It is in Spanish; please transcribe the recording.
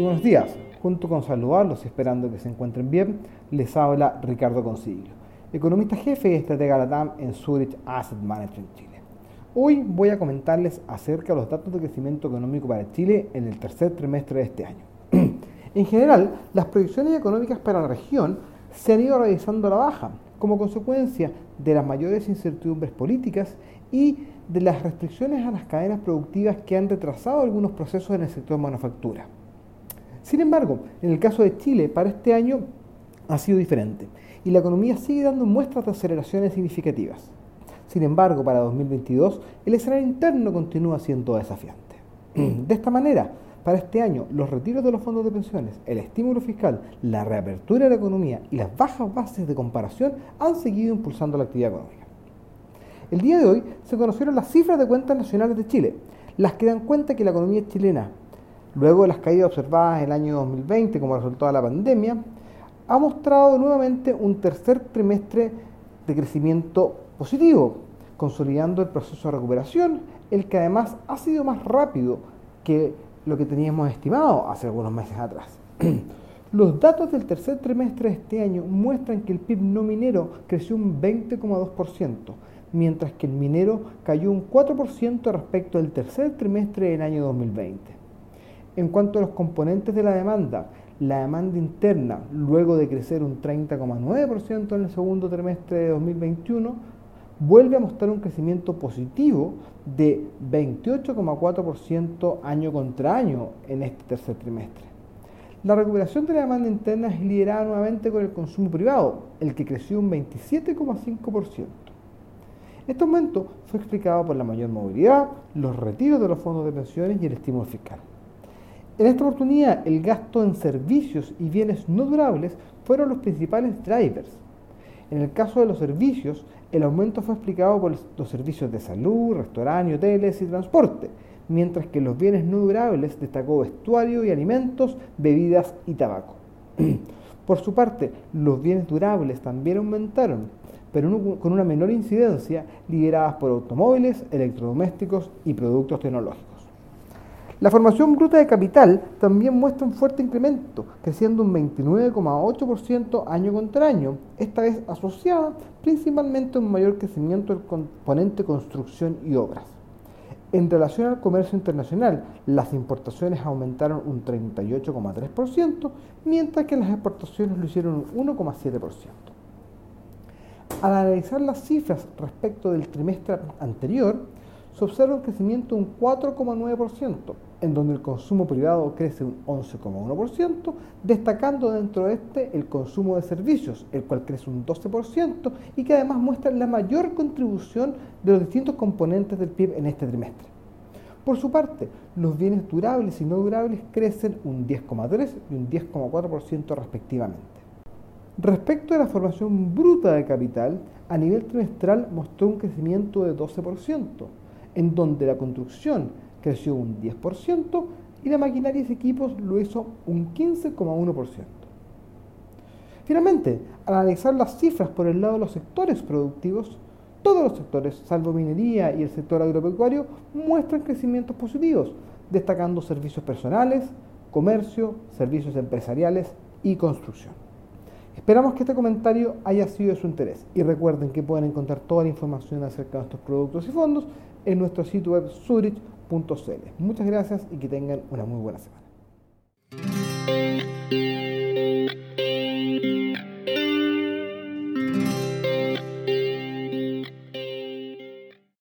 buenos días. Junto con saludarlos y esperando que se encuentren bien, les habla Ricardo Consiglio, economista jefe y estratega LATAM en Zurich Asset Management Chile. Hoy voy a comentarles acerca de los datos de crecimiento económico para Chile en el tercer trimestre de este año. en general, las proyecciones económicas para la región se han ido realizando a la baja, como consecuencia de las mayores incertidumbres políticas y de las restricciones a las cadenas productivas que han retrasado algunos procesos en el sector manufactura. Sin embargo, en el caso de Chile, para este año ha sido diferente y la economía sigue dando muestras de aceleraciones significativas. Sin embargo, para 2022, el escenario interno continúa siendo desafiante. De esta manera, para este año, los retiros de los fondos de pensiones, el estímulo fiscal, la reapertura de la economía y las bajas bases de comparación han seguido impulsando la actividad económica. El día de hoy se conocieron las cifras de cuentas nacionales de Chile, las que dan cuenta que la economía chilena, luego de las caídas observadas en el año 2020 como resultado de la pandemia, ha mostrado nuevamente un tercer trimestre de crecimiento positivo, consolidando el proceso de recuperación, el que además ha sido más rápido que lo que teníamos estimado hace algunos meses atrás. Los datos del tercer trimestre de este año muestran que el PIB no minero creció un 20,2%, mientras que el minero cayó un 4% respecto al tercer trimestre del año 2020. En cuanto a los componentes de la demanda, la demanda interna, luego de crecer un 30,9% en el segundo trimestre de 2021, vuelve a mostrar un crecimiento positivo de 28,4% año contra año en este tercer trimestre. La recuperación de la demanda interna es liderada nuevamente con el consumo privado, el que creció un 27,5%. Este aumento fue explicado por la mayor movilidad, los retiros de los fondos de pensiones y el estímulo fiscal. En esta oportunidad, el gasto en servicios y bienes no durables fueron los principales drivers. En el caso de los servicios, el aumento fue explicado por los servicios de salud, restaurantes, hoteles y transporte, mientras que los bienes no durables destacó vestuario y alimentos, bebidas y tabaco. Por su parte, los bienes durables también aumentaron, pero con una menor incidencia, lideradas por automóviles, electrodomésticos y productos tecnológicos. La formación bruta de capital también muestra un fuerte incremento, creciendo un 29,8% año contra año, esta vez asociada principalmente a un mayor crecimiento del componente construcción y obras. En relación al comercio internacional, las importaciones aumentaron un 38,3%, mientras que las exportaciones lo hicieron un 1,7%. Al analizar las cifras respecto del trimestre anterior, se observa un crecimiento de un 4,9%, en donde el consumo privado crece un 11,1%, destacando dentro de este el consumo de servicios, el cual crece un 12% y que además muestra la mayor contribución de los distintos componentes del PIB en este trimestre. Por su parte, los bienes durables y no durables crecen un 10,3 y un 10,4% respectivamente. Respecto a la formación bruta de capital, a nivel trimestral mostró un crecimiento de 12%, en donde la construcción creció un 10% y la maquinaria y equipos lo hizo un 15,1%. Finalmente, al analizar las cifras por el lado de los sectores productivos, todos los sectores, salvo minería y el sector agropecuario, muestran crecimientos positivos, destacando servicios personales, comercio, servicios empresariales y construcción. Esperamos que este comentario haya sido de su interés y recuerden que pueden encontrar toda la información acerca de estos productos y fondos en nuestro sitio web zurich.cl. Muchas gracias y que tengan una muy buena semana.